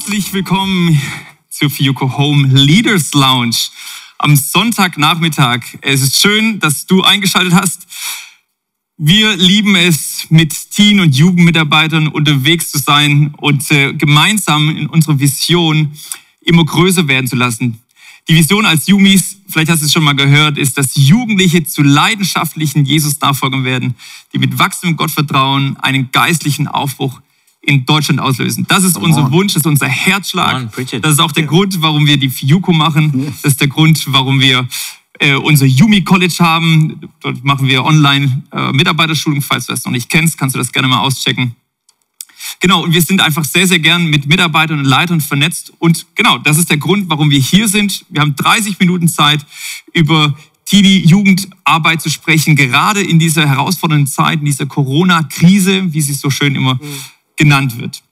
Herzlich willkommen zur Fiuko Home Leaders Lounge am Sonntagnachmittag. Es ist schön, dass du eingeschaltet hast. Wir lieben es, mit Teen- und Jugendmitarbeitern unterwegs zu sein und äh, gemeinsam in unserer Vision immer größer werden zu lassen. Die Vision als Jumis, vielleicht hast du es schon mal gehört, ist, dass Jugendliche zu leidenschaftlichen Jesus-Nachfolgern werden, die mit wachsendem Gottvertrauen einen geistlichen Aufbruch in Deutschland auslösen. Das ist unser Wunsch, das ist unser Herzschlag. Das ist auch der Grund, warum wir die Fiuko machen. Das ist der Grund, warum wir äh, unser Yumi College haben. Dort machen wir online äh, Mitarbeiterschulung. Falls du das noch nicht kennst, kannst du das gerne mal auschecken. Genau, und wir sind einfach sehr, sehr gern mit Mitarbeitern und Leitern vernetzt. Und genau, das ist der Grund, warum wir hier sind. Wir haben 30 Minuten Zeit, über Teenie-Jugendarbeit zu sprechen, gerade in dieser herausfordernden Zeit, in dieser Corona-Krise, wie sie so schön immer mhm genannt wird.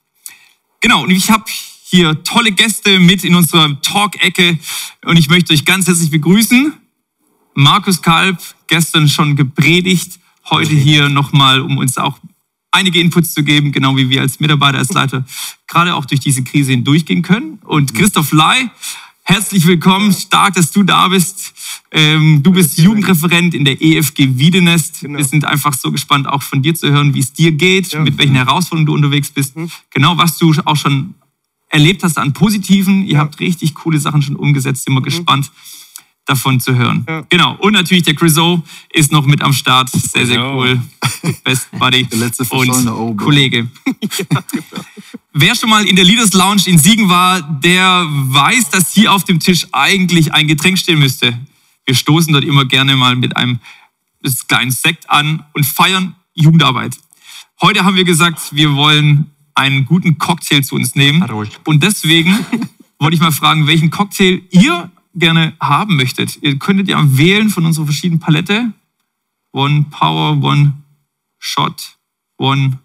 Genau, und ich habe hier tolle Gäste mit in unserer Talk-Ecke und ich möchte euch ganz herzlich begrüßen. Markus Kalb, gestern schon gepredigt, heute hier nochmal, um uns auch einige Inputs zu geben, genau wie wir als Mitarbeiter, als Leiter gerade auch durch diese Krise hindurchgehen können. Und Christoph Lai, herzlich willkommen, stark, dass du da bist. Ähm, du bist Jugendreferent in der EFG Wiedenest. Genau. Wir sind einfach so gespannt, auch von dir zu hören, wie es dir geht, ja. mit welchen Herausforderungen du unterwegs bist. Mhm. Genau, was du auch schon erlebt hast an Positiven. Ihr ja. habt richtig coole Sachen schon umgesetzt. Immer mhm. gespannt davon zu hören. Ja. Genau. Und natürlich der Chriso ist noch mit am Start. Sehr, sehr cool. Best Buddy und Kollege. ja, genau. Wer schon mal in der Leaders Lounge in Siegen war, der weiß, dass hier auf dem Tisch eigentlich ein Getränk stehen müsste. Wir stoßen dort immer gerne mal mit einem kleinen Sekt an und feiern Jugendarbeit. Heute haben wir gesagt, wir wollen einen guten Cocktail zu uns nehmen. Und deswegen wollte ich mal fragen, welchen Cocktail ihr gerne haben möchtet. Ihr könntet ja wählen von unserer verschiedenen Palette. One Power, One Shot, One.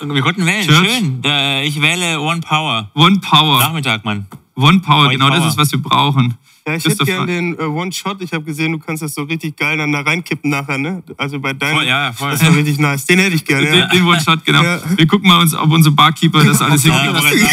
Wir konnten wählen, Church. schön. Ich wähle One Power. One Power. Nachmittag, Mann. One Power, One genau Power. das ist, was wir brauchen. Ja, ich hätte gerne den äh, One-Shot. Ich habe gesehen, du kannst das so richtig geil dann da reinkippen nachher, ne? Also bei deinem. Voll, ja, voll. Das war richtig nice. Den hätte ich gerne. Den, ja. den One-Shot, genau. Ja. Wir gucken mal, uns, ob unser Barkeeper das alles hinkriegt.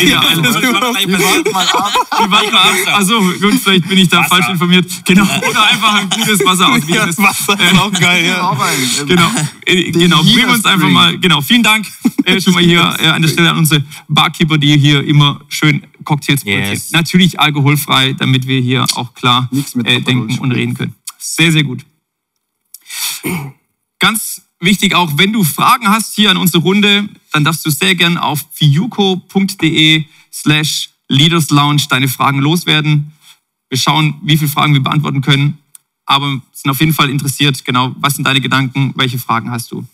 Ja, ja, wir warten mal ab. Wir warten mal ab. Achso, gut, vielleicht bin ich da Wasser. falsch informiert. Genau. Oder einfach ein gutes Wasser aus Ja, das Wasser ist auch geil, ja. Auch ein, genau. Äh, genau. Bringen wir uns einfach mal. Genau. Vielen Dank äh, schon mal hier äh, an der Stelle an unsere Barkeeper, die hier immer schön Cocktails yes. produzieren. Natürlich alkoholfrei, damit wir hier auch klar äh, denken und reden können. Sehr, sehr gut. Ganz wichtig auch, wenn du Fragen hast hier an unsere Runde, dann darfst du sehr gern auf fiuco.de slash Leaders Lounge deine Fragen loswerden. Wir schauen, wie viele Fragen wir beantworten können, aber sind auf jeden Fall interessiert, genau, was sind deine Gedanken, welche Fragen hast du.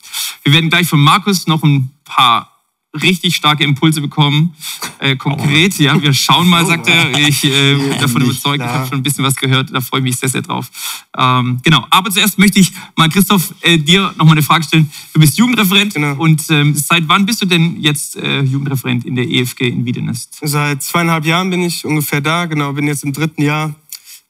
Wir werden gleich von Markus noch ein paar richtig starke Impulse bekommen. Äh, konkret, oh. ja, wir schauen mal, sagt er. Ich äh, bin davon überzeugt, ich habe schon ein bisschen was gehört, da freue ich mich sehr, sehr drauf. Ähm, genau, aber zuerst möchte ich mal, Christoph, äh, dir nochmal eine Frage stellen. Du bist Jugendreferent genau. und ähm, seit wann bist du denn jetzt äh, Jugendreferent in der EFG in Wiedenest? Seit zweieinhalb Jahren bin ich ungefähr da, genau, bin jetzt im dritten Jahr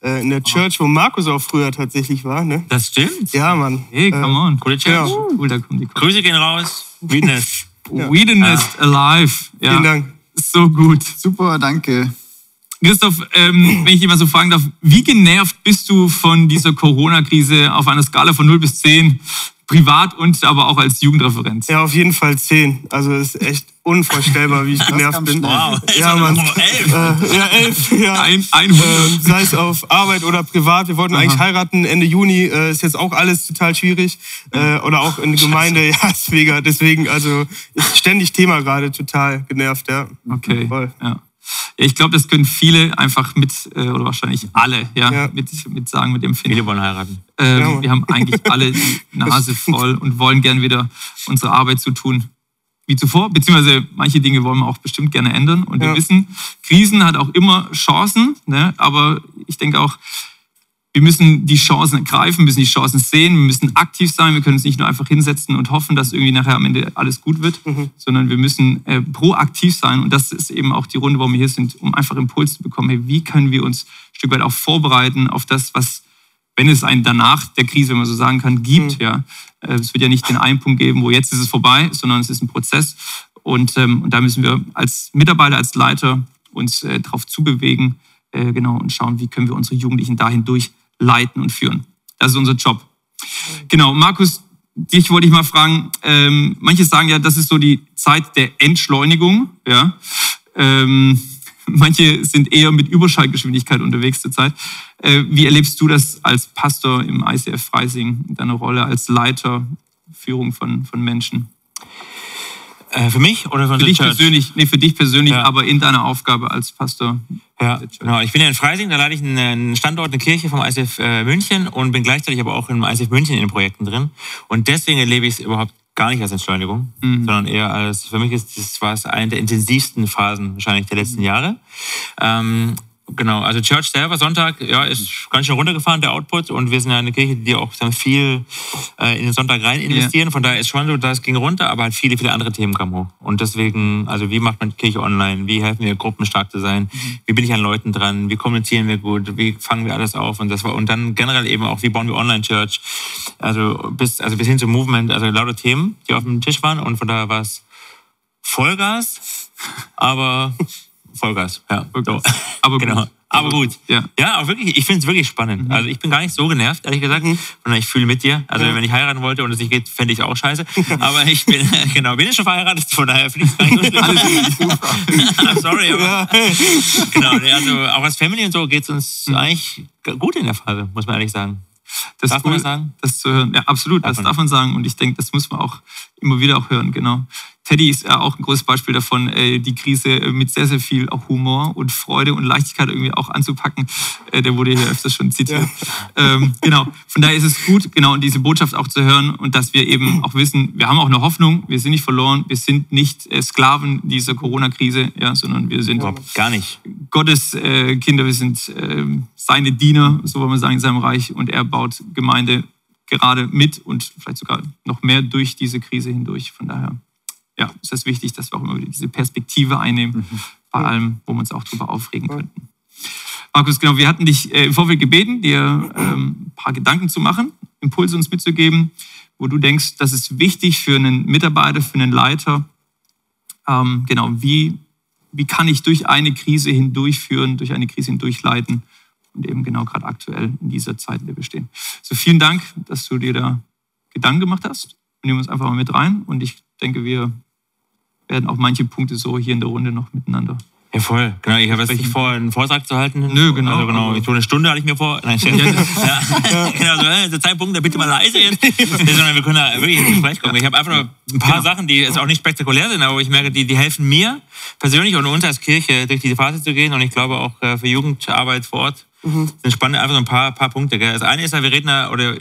äh, in der Church, wo Markus auch früher tatsächlich war. Ne? Das stimmt. Ja, Mann. Hey, come äh, on. Coole Church. Ja. Cool, da kommen die Grüße gehen raus. Wiedenest. Ja. Weirdness Alive. Ja. Vielen Dank. So gut. Super, danke. Christoph, ähm, wenn ich dich mal so fragen darf, wie genervt bist du von dieser Corona-Krise auf einer Skala von 0 bis 10? Privat und aber auch als Jugendreferenz. Ja, auf jeden Fall zehn. Also es ist echt unvorstellbar, wie ich genervt bin. Wow. Ja, Mann. Elf. Äh, ja, elf. Ja. Ein, ein äh, sei es auf Arbeit oder privat. Wir wollten Aha. eigentlich heiraten Ende Juni. Äh, ist jetzt auch alles total schwierig. Äh, oder auch in der Gemeinde. Ja, ist mega. Deswegen, also ist ständig Thema gerade. Total genervt, ja. Okay. Voll. Ja. Ich glaube, das können viele einfach mit, äh, oder wahrscheinlich alle, ja, ja. Mit, mit sagen, mit dem Finden. Viele wollen heiraten. Ähm, ja. Wir haben eigentlich alle die Nase voll und wollen gern wieder unsere Arbeit so tun wie zuvor, beziehungsweise manche Dinge wollen wir auch bestimmt gerne ändern. Und ja. wir wissen, Krisen hat auch immer Chancen, ne? aber ich denke auch, wir müssen die Chancen ergreifen, müssen die Chancen sehen, wir müssen aktiv sein. Wir können uns nicht nur einfach hinsetzen und hoffen, dass irgendwie nachher am Ende alles gut wird, mhm. sondern wir müssen äh, proaktiv sein. Und das ist eben auch die Runde, warum wir hier sind, um einfach Impuls zu bekommen. Hey, wie können wir uns ein Stück weit auch vorbereiten auf das, was, wenn es einen danach der Krise, wenn man so sagen kann, gibt. Mhm. Ja, äh, es wird ja nicht den einen Punkt geben, wo jetzt ist es vorbei, sondern es ist ein Prozess. Und, ähm, und da müssen wir als Mitarbeiter, als Leiter uns äh, darauf zubewegen, äh, genau, und schauen, wie können wir unsere Jugendlichen dahin durchleiten und führen. Das ist unser Job. Genau, Markus, dich wollte ich mal fragen, ähm, manche sagen ja, das ist so die Zeit der Entschleunigung, ja. Ähm, manche sind eher mit Überschallgeschwindigkeit unterwegs zurzeit. Äh, wie erlebst du das als Pastor im ICF Freising, deine Rolle als Leiter, Führung von, von Menschen? Äh, für mich oder für dich persönlich? Nee, für dich persönlich, ja. aber in deiner Aufgabe als Pastor. Ja, genau. Ich bin ja in Freising, da leite ich einen Standort, eine Kirche vom ICF äh, München und bin gleichzeitig aber auch im ICF München in den Projekten drin. Und deswegen erlebe ich es überhaupt gar nicht als Entschleunigung, mhm. sondern eher als, für mich ist das war es eine der intensivsten Phasen wahrscheinlich der letzten Jahre. Ähm, Genau, also Church selber, Sonntag, ja, ist ganz schön runtergefahren, der Output. Und wir sind ja eine Kirche, die auch dann viel äh, in den Sonntag rein investieren. Ja. Von daher ist schon so, das ging runter, aber halt viele, viele andere Themen kamen hoch. Und deswegen, also wie macht man Kirche online? Wie helfen wir Gruppen stark zu sein? Mhm. Wie bin ich an Leuten dran? Wie kommunizieren wir gut? Wie fangen wir alles auf? Und das war, und dann generell eben auch, wie bauen wir Online-Church? Also bis, also bis hin zum Movement, also lauter Themen, die auf dem Tisch waren. Und von daher war es Vollgas, aber Vollgas, ja. Vollgas. So. Aber genau. Gut. Aber gut. Ja, ja auch wirklich, ich finde es wirklich spannend. Mhm. Also ich bin gar nicht so genervt, ehrlich gesagt. Mhm. ich fühle mit dir. Also ja. wenn ich heiraten wollte und es nicht geht, fände ich auch scheiße. Aber ich bin, genau, bin ich schon verheiratet, von daher finde ich es gar nicht so schlimm. Sorry, aber. Genau, also auch als Family und so geht es uns mhm. eigentlich gut in der Phase, muss man ehrlich sagen. Das darf cool, man das sagen? Das zu hören. Ja, absolut, darf das darf man sagen. Und ich denke, das muss man auch immer wieder auch hören, genau. Teddy ist ja auch ein großes Beispiel davon, äh, die Krise äh, mit sehr, sehr viel auch Humor und Freude und Leichtigkeit irgendwie auch anzupacken. Äh, der wurde hier öfters schon zitiert. Ja. Ähm, genau. Von daher ist es gut, genau, diese Botschaft auch zu hören und dass wir eben auch wissen, wir haben auch eine Hoffnung, wir sind nicht verloren, wir sind nicht Sklaven dieser Corona-Krise, ja, sondern wir sind Überhaupt gar nicht. Gottes Kinder, wir sind ähm, seine Diener, so wollen wir sagen, in seinem Reich und er baut Gemeinde gerade mit und vielleicht sogar noch mehr durch diese Krise hindurch. Von daher ja, ist es wichtig, dass wir auch immer wieder diese Perspektive einnehmen, mhm. bei allem, wo wir uns auch darüber aufregen könnten. Markus, genau, wir hatten dich äh, im Vorfeld gebeten, dir ähm, ein paar Gedanken zu machen, Impulse uns mitzugeben, wo du denkst, das ist wichtig für einen Mitarbeiter, für einen Leiter. Ähm, genau, wie, wie kann ich durch eine Krise hindurchführen, durch eine Krise hindurchleiten und eben genau gerade aktuell in dieser Zeit, in der wir stehen. So, vielen Dank, dass du dir da Gedanken gemacht hast. Wir nehmen uns einfach mal mit rein und ich denke, wir werden auch manche Punkte so hier in der Runde noch miteinander. Ja, voll. Genau, ich habe jetzt nicht vor, einen Vortrag zu halten. Nö, genau. Also genau, so eine Stunde hatte ich mir vor. Nein, ja, ja. genau, so, äh, der Zeitpunkt, da bitte mal leise jetzt. Sondern wir können da wirklich ins Gespräch kommen. Ich habe einfach nur ein paar genau. Sachen, die jetzt auch nicht spektakulär sind, aber ich merke, die, die helfen mir persönlich und uns als Kirche durch diese Phase zu gehen. Und ich glaube auch äh, für Jugendarbeit vor Ort mhm. sind spannend einfach so ein paar, paar Punkte. Gell? Das eine ist ja, wir reden da, oder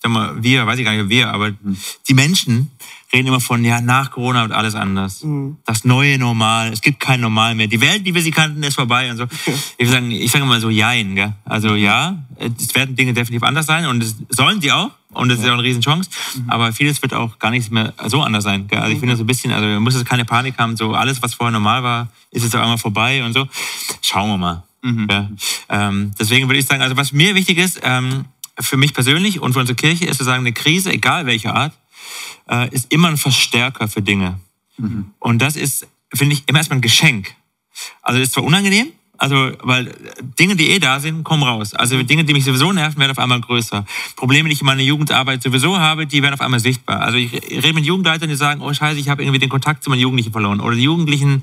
sag mal, wir, weiß ich gar nicht, wir, aber mhm. die Menschen, reden immer von, ja, nach Corona wird alles anders. Mhm. Das neue Normal. Es gibt kein Normal mehr. Die Welt, die wir sie kannten, ist vorbei und so. Ich sage ich sag mal so, jein, gell? Also ja, es werden Dinge definitiv anders sein und es sollen sie auch. Und das ist ja auch eine Riesenchance. Mhm. Aber vieles wird auch gar nicht mehr so anders sein. Gell? Also ich finde so ein bisschen, also man muss jetzt keine Panik haben, so alles, was vorher normal war, ist jetzt auf einmal vorbei und so. Schauen wir mal. Mhm. Ja. Ähm, deswegen würde ich sagen, also was mir wichtig ist, ähm, für mich persönlich und für unsere Kirche, ist zu sagen, eine Krise, egal welcher Art, äh, ist immer ein Verstärker für Dinge. Mhm. Und das ist, finde ich, immer erstmal ein Geschenk. Also das ist zwar unangenehm, also, weil Dinge, die eh da sind, kommen raus. Also Dinge, die mich sowieso nerven, werden auf einmal größer. Probleme, die ich in meiner Jugendarbeit sowieso habe, die werden auf einmal sichtbar. Also ich rede mit Jugendleitern, die sagen, oh scheiße, ich habe irgendwie den Kontakt zu meinen Jugendlichen verloren. Oder die Jugendlichen,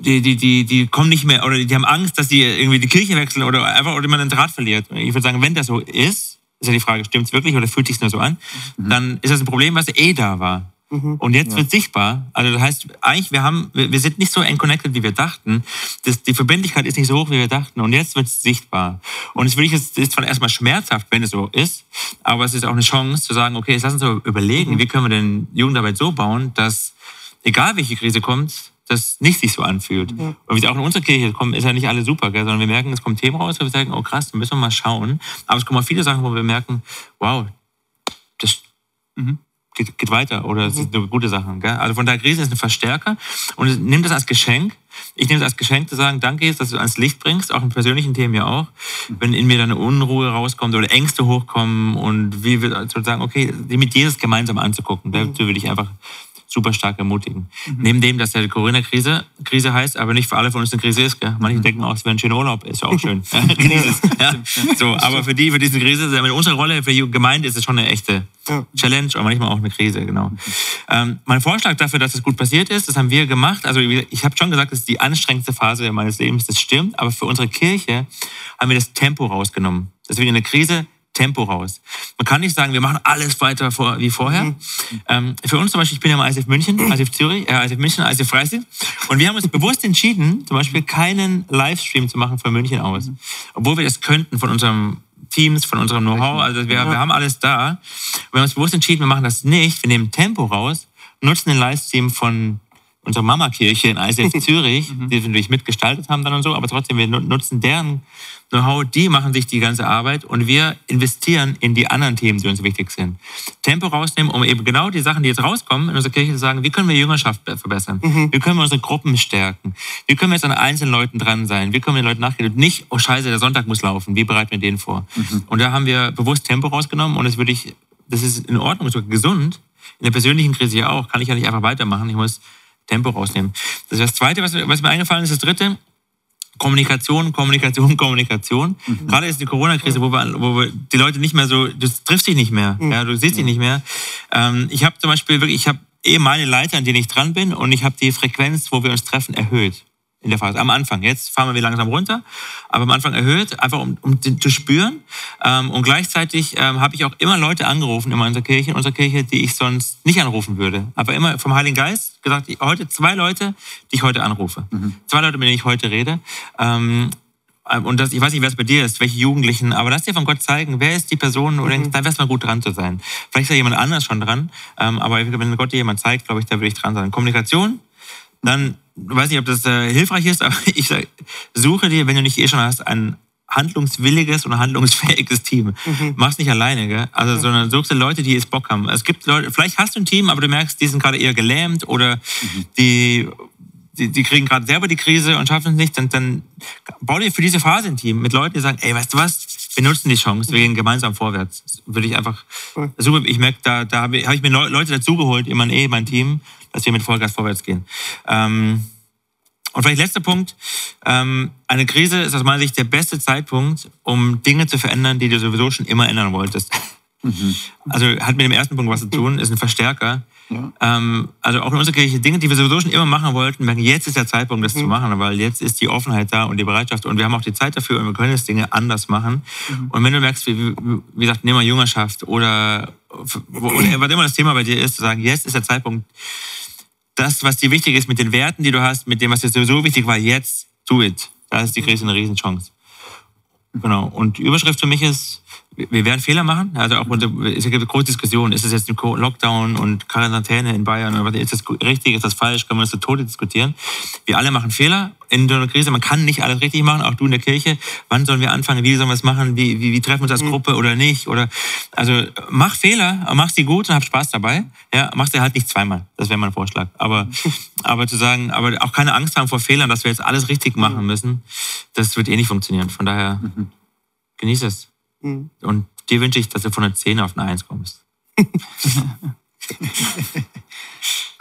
die, die, die, die kommen nicht mehr, oder die haben Angst, dass die irgendwie die Kirche wechseln oder einfach, oder man den Draht verliert. Ich würde sagen, wenn das so ist, ist ja die Frage, stimmt es wirklich oder fühlt sich nur so an? Mhm. Dann ist das ein Problem, was eh da war. Mhm. Und jetzt ja. wird sichtbar. Also das heißt, eigentlich, wir haben, wir sind nicht so connected, wie wir dachten. Das, die Verbindlichkeit ist nicht so hoch, wie wir dachten. Und jetzt wird es sichtbar. Und es ist, ist zwar erstmal schmerzhaft, wenn es so ist, aber es ist auch eine Chance zu sagen, okay, jetzt lass uns überlegen, mhm. wie können wir denn Jugendarbeit so bauen, dass egal welche Krise kommt, das nicht sich so anfühlt. Ja. Und wie auch in unserer Kirche kommen, ist ja nicht alle super, gell, sondern wir merken, es kommen Themen raus, wo wir sagen, oh krass, da müssen wir mal schauen. Aber es kommen auch viele Sachen, wo wir merken, wow, das mhm. geht, geht, weiter oder es mhm. eine gute Sache. Gell? Also von der Krise ist ein Verstärker und nimm das als Geschenk. Ich nehme es als Geschenk zu sagen, danke, dass du ans Licht bringst, auch in persönlichen Themen ja auch. Mhm. Wenn in mir dann eine Unruhe rauskommt oder Ängste hochkommen und wie wir sozusagen, okay, die mit Jesus gemeinsam anzugucken. Dazu will ich einfach super stark ermutigen. Mhm. Neben dem, dass die Corona-Krise Krise heißt, aber nicht für alle von uns eine Krise ist. Gell? Manche mhm. denken auch, es wäre ein schöner Urlaub, ist ja auch schön. ja. So, aber für die, für diese Krise, mit unserer Rolle für die Gemeinde ist es schon eine echte. Challenge, aber manchmal auch eine Krise, genau. Ähm, mein Vorschlag dafür, dass es gut passiert ist, das haben wir gemacht. Also ich habe schon gesagt, das ist die anstrengendste Phase meines Lebens, das stimmt, aber für unsere Kirche haben wir das Tempo rausgenommen. Deswegen in der Krise Tempo raus. Man kann nicht sagen, wir machen alles weiter vor, wie vorher. Mhm. Ähm, für uns zum Beispiel, ich bin ja im ISF München, ISF Zürich, äh, ISF München, ISF Freising. Und wir haben uns bewusst entschieden, zum Beispiel keinen Livestream zu machen von München aus. Obwohl wir das könnten von unserem Teams, von unserem Know-how. Also wir, wir haben alles da. Wir haben uns bewusst entschieden, wir machen das nicht. Wir nehmen Tempo raus, nutzen den Livestream von unserer Mama-Kirche in ISF Zürich, mhm. die wir natürlich mitgestaltet haben dann und so, aber trotzdem, wir nutzen deren Know-how, die machen sich die ganze Arbeit und wir investieren in die anderen Themen, die uns wichtig sind. Tempo rausnehmen, um eben genau die Sachen, die jetzt rauskommen, in unserer Kirche zu sagen, wie können wir Jüngerschaft verbessern? Mhm. Wie können wir unsere Gruppen stärken? Wie können wir jetzt an einzelnen Leuten dran sein? Wie können wir den Leuten nachgehen? Und nicht, oh scheiße, der Sonntag muss laufen. Wie bereiten wir den vor? Mhm. Und da haben wir bewusst Tempo rausgenommen und das würde ich, das ist in Ordnung, ist gesund. In der persönlichen Krise ja auch, kann ich ja nicht einfach weitermachen. Ich muss Tempo rausnehmen. Das ist das Zweite, was, was mir eingefallen ist. Das Dritte, Kommunikation, Kommunikation, Kommunikation. Mhm. Gerade ist die Corona-Krise, wo wir, wo wir die Leute nicht mehr so, du triffst dich nicht mehr, mhm. ja, du siehst dich nicht mehr. Ähm, ich habe zum Beispiel wirklich, ich habe eh meine Leiter, an denen ich dran bin, und ich habe die Frequenz, wo wir uns treffen, erhöht in der Phase. Am Anfang. Jetzt fahren wir langsam runter, aber am Anfang erhöht, einfach um, um zu spüren. Ähm, und gleichzeitig ähm, habe ich auch immer Leute angerufen in unserer Kirche, in unserer Kirche, die ich sonst nicht anrufen würde. Aber immer vom Heiligen Geist gesagt, heute zwei Leute, die ich heute anrufe. Mhm. Zwei Leute, mit denen ich heute rede. Ähm, und das, ich weiß nicht, wer es bei dir ist, welche Jugendlichen, aber lass dir von Gott zeigen, wer ist die Person, oder mhm. da wäre es mal gut dran zu sein. Vielleicht ist ja jemand anders schon dran, aber wenn Gott dir jemand zeigt, glaube ich, da würde ich dran sein. Kommunikation, dann weiß nicht, ob das äh, hilfreich ist, aber ich sag, suche dir, wenn du nicht eh schon hast, ein handlungswilliges oder handlungsfähiges Team. Mhm. Mach's nicht alleine, gell? Also, mhm. sondern suchst dir Leute, die es Bock haben. Es gibt Leute, vielleicht hast du ein Team, aber du merkst, die sind gerade eher gelähmt oder mhm. die, die, die kriegen gerade selber die Krise und schaffen es nicht. Dann, dann bau dir für diese Phase ein Team mit Leuten, die sagen, ey, weißt du was? Wir nutzen die Chance, wir gehen gemeinsam vorwärts. Das würde ich einfach, super, ich merke, da, da habe ich, hab ich mir Leute dazugeholt, in mein, eh, mein Team, dass wir mit Vollgas vorwärts gehen. Ähm, und vielleicht letzter Punkt. Ähm, eine Krise ist aus meiner Sicht der beste Zeitpunkt, um Dinge zu verändern, die du sowieso schon immer ändern wolltest. Mhm. Also hat mit dem ersten Punkt was zu tun, ist ein Verstärker. Ja. Ähm, also auch in unserer Kirche Dinge, die wir sowieso schon immer machen wollten, merken, jetzt ist der Zeitpunkt, das mhm. zu machen, weil jetzt ist die Offenheit da und die Bereitschaft und wir haben auch die Zeit dafür und wir können jetzt Dinge anders machen. Mhm. Und wenn du merkst, wie, wie gesagt, nimm mal Jüngerschaft oder, oder was immer das Thema bei dir ist, zu sagen, jetzt ist der Zeitpunkt, das, was dir wichtig ist, mit den Werten, die du hast, mit dem, was dir sowieso wichtig war, jetzt do it. Da ist die Krise eine Riesenchance. Genau. Und die Überschrift für mich ist, wir werden Fehler machen. Also auch es gibt große Diskussion. Ist es jetzt ein Lockdown und Quarantäne in Bayern? Oder ist das richtig? Ist das falsch? Können wir das zu Tode diskutieren? Wir alle machen Fehler in so einer Krise. Man kann nicht alles richtig machen, auch du in der Kirche. Wann sollen wir anfangen? Wie sollen wir es machen? Wie, wie, wie treffen wir uns als mhm. Gruppe oder nicht? Oder, also, mach Fehler, mach sie gut und hab Spaß dabei. Ja, mach sie halt nicht zweimal. Das wäre mein Vorschlag. Aber, aber zu sagen, aber auch keine Angst haben vor Fehlern, dass wir jetzt alles richtig machen mhm. müssen, das wird eh nicht funktionieren. Von daher, mhm. genieß es. Mhm. Und dir wünsche ich, dass du von einer 10 auf eine 1 kommst.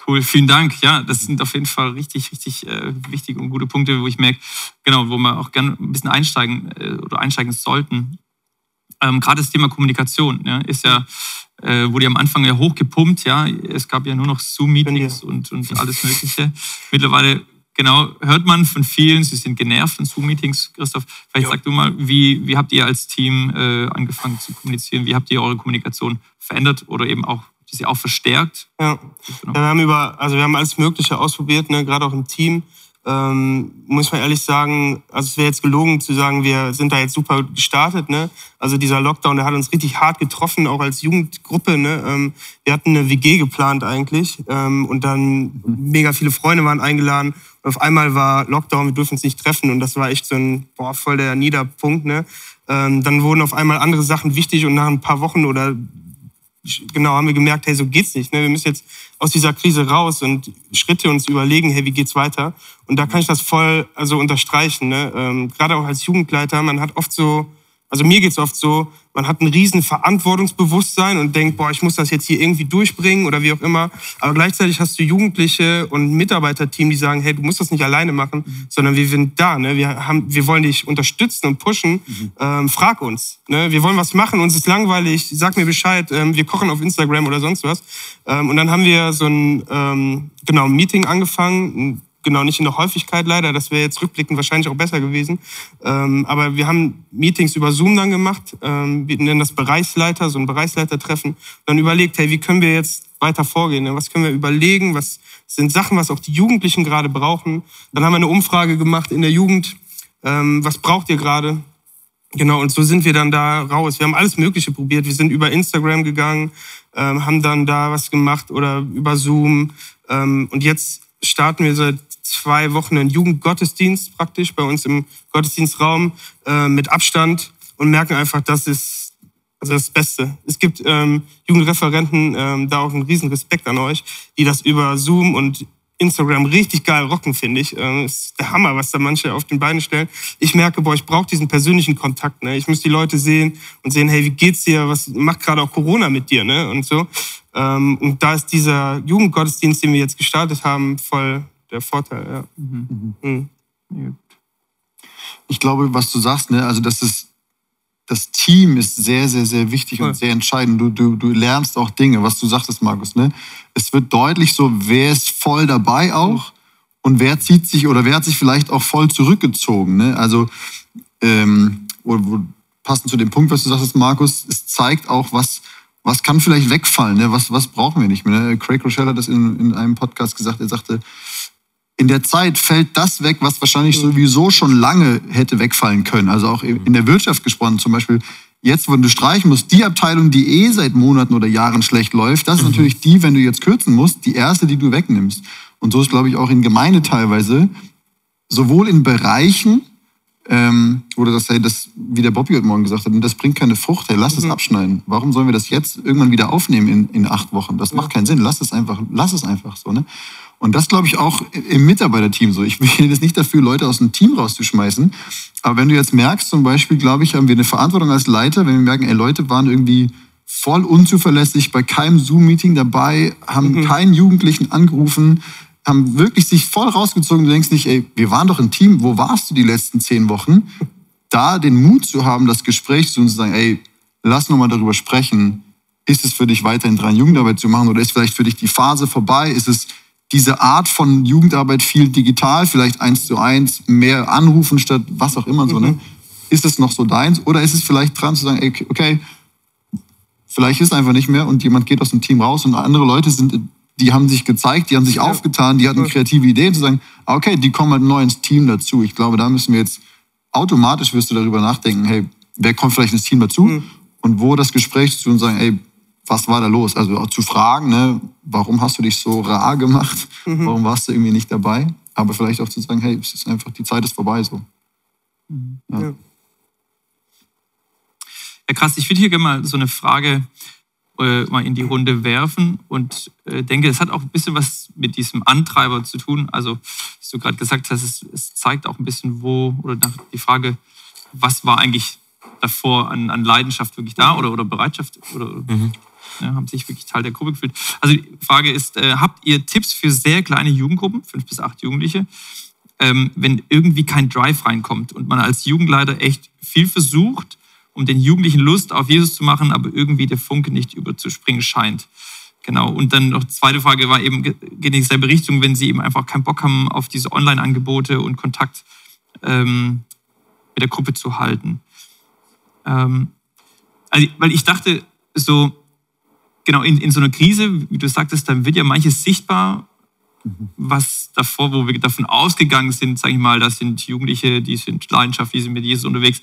cool, vielen Dank. Ja, das sind auf jeden Fall richtig, richtig äh, wichtige und gute Punkte, wo ich merke, genau, wo wir auch gerne ein bisschen einsteigen äh, oder einsteigen sollten. Ähm, Gerade das Thema Kommunikation ja, ist ja, äh, wurde ja am Anfang ja hochgepumpt, ja. Es gab ja nur noch Zoom-Meetings und, und alles Mögliche. Mittlerweile genau, hört man von vielen, sie sind genervt von Zoom-Meetings. Christoph, vielleicht ja. sag du mal, wie, wie habt ihr als Team äh, angefangen zu kommunizieren? Wie habt ihr eure Kommunikation verändert oder eben auch sie auch verstärkt? Ja. Genau. ja, wir haben über, also wir haben alles Mögliche ausprobiert, ne, gerade auch im Team ähm, muss man ehrlich sagen, also es wäre jetzt gelogen zu sagen, wir sind da jetzt super gestartet. Ne? Also dieser Lockdown, der hat uns richtig hart getroffen, auch als Jugendgruppe. Ne? Ähm, wir hatten eine WG geplant eigentlich ähm, und dann mega viele Freunde waren eingeladen. Und auf einmal war Lockdown, wir dürfen uns nicht treffen und das war echt so ein boah, voll der Niederpunkt. Ne? Ähm, dann wurden auf einmal andere Sachen wichtig und nach ein paar Wochen oder genau haben wir gemerkt, hey, so geht's nicht. Ne? Wir müssen jetzt aus dieser Krise raus und Schritte uns überlegen, hey, wie geht's weiter? Und da kann ich das voll also unterstreichen. Ne? Ähm, Gerade auch als Jugendleiter, man hat oft so, also mir geht's oft so, man hat ein riesen Verantwortungsbewusstsein und denkt, boah, ich muss das jetzt hier irgendwie durchbringen oder wie auch immer. Aber gleichzeitig hast du Jugendliche und Mitarbeiterteam, die sagen, hey, du musst das nicht alleine machen, sondern wir sind da. Ne? Wir, haben, wir wollen dich unterstützen und pushen. Ähm, frag uns. Ne? Wir wollen was machen, uns ist langweilig, sag mir Bescheid, ähm, wir kochen auf Instagram oder sonst was. Ähm, und dann haben wir so ein ähm, genau, Meeting angefangen, genau nicht in der Häufigkeit leider. Das wäre jetzt rückblickend wahrscheinlich auch besser gewesen. Ähm, aber wir haben Meetings über Zoom dann gemacht. Ähm, wir nennen das Bereichsleiter, so ein Bereichsleitertreffen. Dann überlegt, hey, wie können wir jetzt weiter vorgehen? Ne? Was können wir überlegen? Was sind Sachen, was auch die Jugendlichen gerade brauchen? Dann haben wir eine Umfrage gemacht in der Jugend. Ähm, was braucht ihr gerade? Genau, und so sind wir dann da raus. Wir haben alles Mögliche probiert. Wir sind über Instagram gegangen, ähm, haben dann da was gemacht oder über Zoom. Ähm, und jetzt starten wir seit zwei Wochen einen Jugendgottesdienst praktisch bei uns im Gottesdienstraum äh, mit Abstand und merken einfach, das ist also das Beste. Es gibt ähm, Jugendreferenten, ähm, da auch einen riesen Respekt an euch, die das über Zoom und Instagram richtig geil rocken, finde ich. Ähm, ist der Hammer, was da manche auf den Beine stellen. Ich merke, boah, ich brauche diesen persönlichen Kontakt. Ne? Ich muss die Leute sehen und sehen, hey, wie geht's dir? Was macht gerade auch Corona mit dir? Ne? Und so. Ähm, und da ist dieser Jugendgottesdienst, den wir jetzt gestartet haben, voll der Vorteil. Ja. Mhm. Mhm. Mhm. Ich glaube, was du sagst, ne, also das ist das Team ist sehr, sehr, sehr wichtig und sehr entscheidend. Du, du, du lernst auch Dinge, was du sagtest, Markus. Ne? Es wird deutlich so, wer ist voll dabei auch und wer zieht sich oder wer hat sich vielleicht auch voll zurückgezogen. Ne? Also ähm, passend zu dem Punkt, was du sagst, Markus, es zeigt auch, was, was kann vielleicht wegfallen, ne? was, was brauchen wir nicht mehr. Ne? Craig Rochelle hat das in, in einem Podcast gesagt, er sagte, in der Zeit fällt das weg, was wahrscheinlich sowieso schon lange hätte wegfallen können. Also auch in der Wirtschaft gesprochen, zum Beispiel jetzt, wenn du streichen musst, die Abteilung, die eh seit Monaten oder Jahren schlecht läuft, das ist mhm. natürlich die, wenn du jetzt kürzen musst, die erste, die du wegnimmst. Und so ist, glaube ich, auch in Gemeinde teilweise, sowohl in Bereichen, ähm, oder das, hey, das, wie der Bobby heute Morgen gesagt hat, das bringt keine Frucht, hey, lass mhm. es abschneiden. Warum sollen wir das jetzt irgendwann wieder aufnehmen in, in acht Wochen? Das ja. macht keinen Sinn. Lass es einfach, lass es einfach so, ne? Und das glaube ich auch im Mitarbeiterteam so. Ich bin jetzt nicht dafür, Leute aus dem Team rauszuschmeißen. Aber wenn du jetzt merkst, zum Beispiel, glaube ich, haben wir eine Verantwortung als Leiter, wenn wir merken, ey, Leute waren irgendwie voll unzuverlässig, bei keinem Zoom-Meeting dabei, haben mhm. keinen Jugendlichen angerufen, haben wirklich sich voll rausgezogen. Du denkst nicht, ey, wir waren doch ein Team, wo warst du die letzten zehn Wochen? Da den Mut zu haben, das Gespräch zu uns zu sagen, ey, lass noch mal darüber sprechen. Ist es für dich weiterhin dran, Jugendarbeit zu machen oder ist vielleicht für dich die Phase vorbei? Ist es diese Art von Jugendarbeit viel digital, vielleicht eins zu eins, mehr anrufen statt was auch immer so, ne? Mhm. Ist es noch so deins? Oder ist es vielleicht dran zu sagen, ey, okay, vielleicht ist es einfach nicht mehr und jemand geht aus dem Team raus und andere Leute sind, die haben sich gezeigt, die haben sich ja. aufgetan, die hatten kreative Ideen zu sagen, okay, die kommen halt neu ins Team dazu. Ich glaube, da müssen wir jetzt automatisch wirst du darüber nachdenken, hey, wer kommt vielleicht ins Team dazu? Mhm. Und wo das Gespräch zu und sagen, ey, was war da los? Also auch zu fragen, ne, warum hast du dich so rar gemacht? Mhm. Warum warst du irgendwie nicht dabei? Aber vielleicht auch zu sagen, hey, es ist einfach, die Zeit ist vorbei so. Mhm. Ja. ja. ja. krass, ich würde hier gerne mal so eine Frage äh, mal in die Runde werfen und äh, denke, es hat auch ein bisschen was mit diesem Antreiber zu tun. Also, was du gerade gesagt hast, es, es, zeigt auch ein bisschen, wo, oder nach die Frage, was war eigentlich davor an, an Leidenschaft wirklich da oder, oder Bereitschaft oder mhm ja, haben sich wirklich Teil der Gruppe gefühlt. Also die Frage ist, äh, habt ihr Tipps für sehr kleine Jugendgruppen, fünf bis acht Jugendliche, ähm, wenn irgendwie kein Drive reinkommt und man als Jugendleiter echt viel versucht, um den Jugendlichen Lust auf Jesus zu machen, aber irgendwie der Funke nicht überzuspringen scheint. Genau. Und dann noch zweite Frage war eben, geht in dieselbe Richtung, wenn sie eben einfach keinen Bock haben auf diese Online-Angebote und Kontakt ähm, mit der Gruppe zu halten. Ähm, also, weil ich dachte, so, genau, in, in so einer Krise, wie du sagtest, dann wird ja manches sichtbar, was davor, wo wir davon ausgegangen sind, sage ich mal, das sind Jugendliche, die sind leidenschaftlich, die sind mit Jesus unterwegs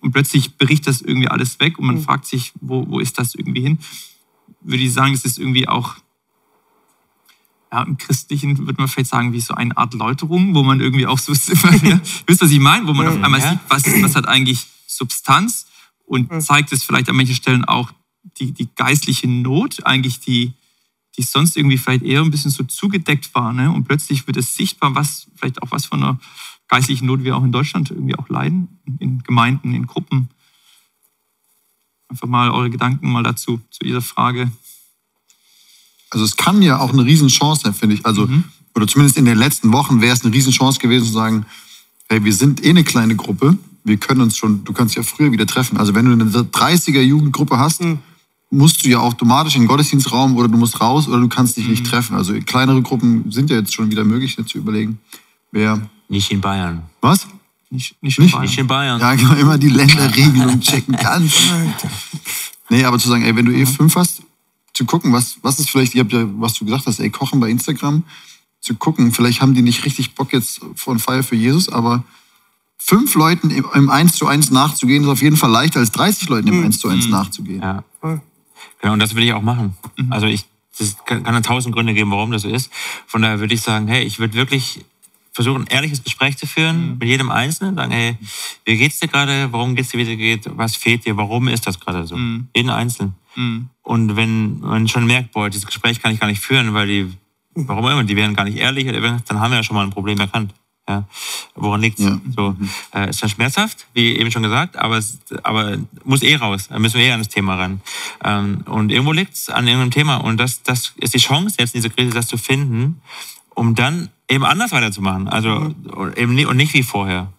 und plötzlich bricht das irgendwie alles weg und man mhm. fragt sich, wo, wo ist das irgendwie hin? Würde ich sagen, es ist irgendwie auch, ja, im Christlichen würde man vielleicht sagen, wie so eine Art Läuterung, wo man irgendwie auch so, ja, wisst was ich meine? Wo man auf einmal ja. sieht, was, was hat eigentlich Substanz und zeigt es vielleicht an manchen Stellen auch die, die geistliche Not, eigentlich die, die sonst irgendwie vielleicht eher ein bisschen so zugedeckt war. Ne? Und plötzlich wird es sichtbar, was vielleicht auch was von einer geistlichen Not wir auch in Deutschland irgendwie auch leiden, in Gemeinden, in Gruppen. einfach mal eure Gedanken mal dazu, zu dieser Frage. Also es kann ja auch eine Riesenchance sein, finde ich. Also, Mhm. oder zumindest in den letzten Wochen wäre es eine Riesenchance gewesen zu sagen, hey, wir sind eh eine kleine Gruppe, wir können uns schon, du kannst ja früher wieder treffen. Also wenn du eine 30er Jugendgruppe hast, Mhm. Musst du ja automatisch in den Gottesdienstraum oder du musst raus oder du kannst dich Mhm. nicht treffen. Also kleinere Gruppen sind ja jetzt schon wieder möglich, ne, zu überlegen. Wer, Nicht in Bayern. was? Nicht, nicht, Nicht? Bayern. Nicht in Bayern. Ja, genau, immer die Länderregelung checken, ganz. Nee, aber zu sagen, ey, wenn du eh fünf hast, zu gucken, was, was ist vielleicht, ihr habt ja, was du gesagt hast, ey, kochen bei Instagram, zu gucken, vielleicht haben die nicht richtig Bock jetzt von Feier für Jesus, aber fünf Leuten im, im 1 zu 1 nachzugehen, ist auf jeden Fall leichter als 30 Leuten im 1 zu 1 nachzugehen. Ja. Genau, und das will ich auch machen. Also ich, das kann, kann tausend Gründe geben, warum das so ist. Von daher würde ich sagen, hey, ich würde wirklich versuchen, ein ehrliches Gespräch zu führen mit jedem Einzelnen. Sagen, hey, wie geht's dir gerade? Warum geht's dir, wie es dir geht? Was fehlt dir? Warum ist das gerade so? Jeden Einzelnen. Mhm. Und wenn man schon merkt, boah, dieses Gespräch kann ich gar nicht führen, weil die, warum immer, die wären gar nicht ehrlich, dann haben wir ja schon mal ein Problem erkannt. Ja. Woran liegt's? Ja. So, äh, ist dann schmerzhaft, wie eben schon gesagt, aber es aber muss eh raus. Da müssen wir eh an das Thema ran. Ähm, und irgendwo liegt's an irgendeinem Thema. Und das, das ist die Chance, jetzt in dieser Krise das zu finden, um dann eben anders weiterzumachen. Also und eben nie, und nicht wie vorher.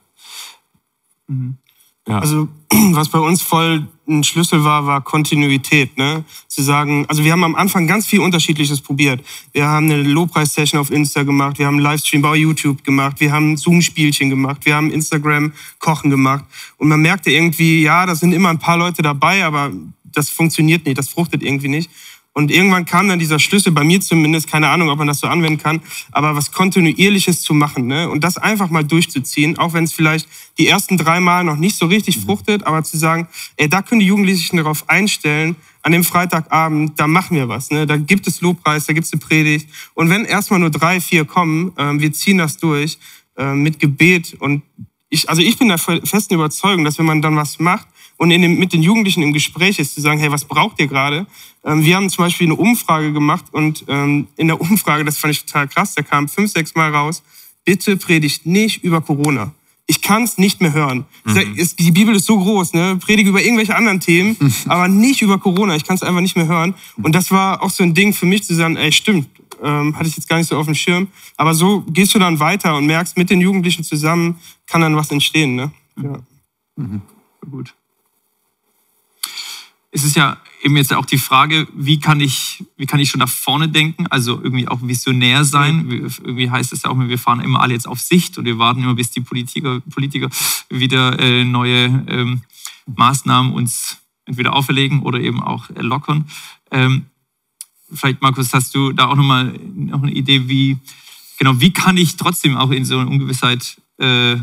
Ja. Also was bei uns voll ein Schlüssel war, war Kontinuität. Ne? Zu sagen, also wir haben am Anfang ganz viel Unterschiedliches probiert. Wir haben eine Lobpreis-Session auf Insta gemacht, wir haben einen Livestream bei YouTube gemacht, wir haben Zoom-Spielchen gemacht, wir haben Instagram-Kochen gemacht. Und man merkte irgendwie, ja, da sind immer ein paar Leute dabei, aber das funktioniert nicht, das fruchtet irgendwie nicht. Und irgendwann kam dann dieser Schlüssel, bei mir zumindest, keine Ahnung, ob man das so anwenden kann, aber was Kontinuierliches zu machen ne? und das einfach mal durchzuziehen, auch wenn es vielleicht die ersten drei Mal noch nicht so richtig fruchtet, aber zu sagen, ey, da können die Jugendlichen darauf einstellen, an dem Freitagabend, da machen wir was. Ne? Da gibt es Lobpreis, da gibt es eine Predigt. Und wenn erstmal nur drei, vier kommen, ähm, wir ziehen das durch äh, mit Gebet. Und ich, also ich bin der festen Überzeugung, dass wenn man dann was macht, und dem, mit den Jugendlichen im Gespräch ist, zu sagen, hey, was braucht ihr gerade? Ähm, wir haben zum Beispiel eine Umfrage gemacht und ähm, in der Umfrage, das fand ich total krass, da kam fünf, sechs Mal raus, bitte predigt nicht über Corona. Ich kann es nicht mehr hören. Mhm. Die Bibel ist so groß, ne? Predige über irgendwelche anderen Themen, aber nicht über Corona. Ich kann es einfach nicht mehr hören. Und das war auch so ein Ding für mich zu sagen, ey, stimmt, ähm, hatte ich jetzt gar nicht so auf dem Schirm. Aber so gehst du dann weiter und merkst, mit den Jugendlichen zusammen kann dann was entstehen. Ne? Ja. Gut. Es ist ja eben jetzt auch die Frage, wie kann ich, wie kann ich schon nach vorne denken, also irgendwie auch visionär sein. Wir- Irgendwie heißt es ja auch, wir fahren immer alle jetzt auf Sicht und wir warten immer, bis die Politiker, Politiker wieder äh, neue ähm, Maßnahmen uns entweder auferlegen oder eben auch lockern. Ähm, vielleicht, Markus, hast du da auch nochmal noch eine Idee, wie, genau, wie kann ich trotzdem auch in so einer Ungewissheit äh,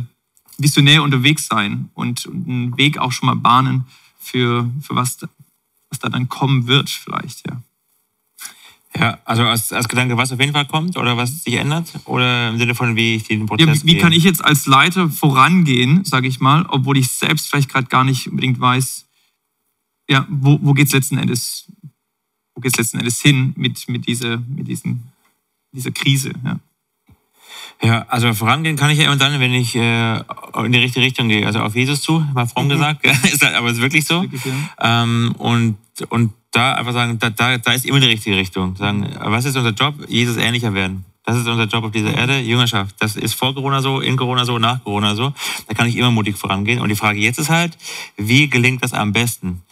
visionär unterwegs sein und, und einen Weg auch schon mal bahnen für, für was, da, dann kommen wird, vielleicht, ja. Ja, also als, als Gedanke, was auf jeden Fall kommt oder was sich ändert? Oder im Sinne von, wie ich den ja Prozess wie, wie gehe? kann ich jetzt als Leiter vorangehen, sage ich mal, obwohl ich selbst vielleicht gerade gar nicht unbedingt weiß, ja, wo, wo geht es letzten Endes, wo geht's letzten Endes hin mit, mit, dieser, mit diesen, dieser Krise, ja. Ja, also vorangehen kann ich ja immer dann, wenn ich äh, in die richtige Richtung gehe. Also auf Jesus zu, mal fromm gesagt. ist halt, aber es ist wirklich so. Wirklich, ja. Ähm, und, und da einfach sagen, da, da, da ist immer die richtige Richtung. Sagen, was ist unser Job? Jesus ähnlicher werden. Das ist unser Job auf dieser Erde, Jüngerschaft. Das ist vor Corona so, in Corona so, nach Corona so. Da kann ich immer mutig vorangehen. Und die Frage jetzt ist halt, wie gelingt das am besten?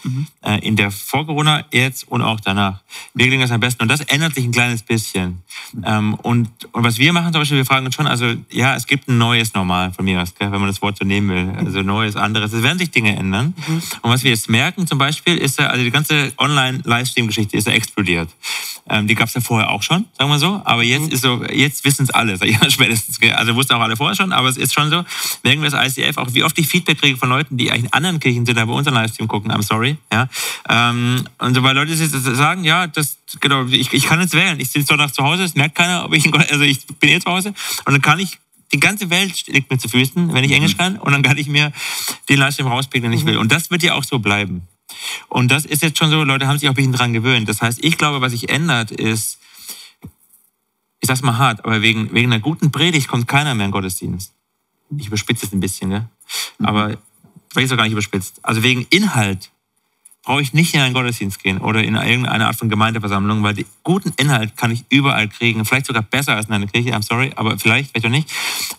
Äh, in der vor Corona, jetzt und auch danach. Wie gelingt das am besten? Und das ändert sich ein kleines bisschen. Ähm, und, und was wir machen zum Beispiel, wir fragen uns schon, also ja, es gibt ein neues Normal von mir aus, wenn man das Wort so nehmen will. Also neues, anderes. Es werden sich Dinge ändern. Und was wir jetzt merken zum Beispiel, ist ja, also die ganze Online-Livestream-Geschichte ist ja explodiert. Ähm, die gab es ja vorher auch schon, sagen wir so. Aber jetzt ist so, jetzt wissen es alle, sag ich mal, spätestens. Also wussten auch alle vorher schon, aber es ist schon so, merken wir das ICF, auch wie oft ich Feedback kriege von Leuten, die eigentlich in anderen Kirchen sind, aber unseren Livestream gucken, I'm sorry. Ja. Ähm, und so, weil Leute sagen, ja, das, genau, ich, ich kann jetzt wählen. Ich sitze Sonntag zu Hause, es merkt keiner, ob ich, also ich bin eh zu Hause. Und dann kann ich die ganze Welt liegt mir zu Füßen, wenn ich Englisch kann, und dann kann ich mir den Livestream rauspicken, den ich will. Und das wird ja auch so bleiben. Und das ist jetzt schon so, Leute haben sich auch ein bisschen dran gewöhnt. Das heißt, ich glaube, was sich ändert, ist, ich sag's mal hart, aber wegen, wegen einer guten Predigt kommt keiner mehr in den Gottesdienst. Ich überspitze es ein bisschen, gell? Aber vielleicht ist auch gar nicht überspitzt. Also wegen Inhalt brauche ich nicht in einen Gottesdienst gehen oder in irgendeine Art von Gemeindeversammlung, weil den guten Inhalt kann ich überall kriegen. Vielleicht sogar besser als in einer Kirche, I'm sorry, aber vielleicht, vielleicht auch nicht.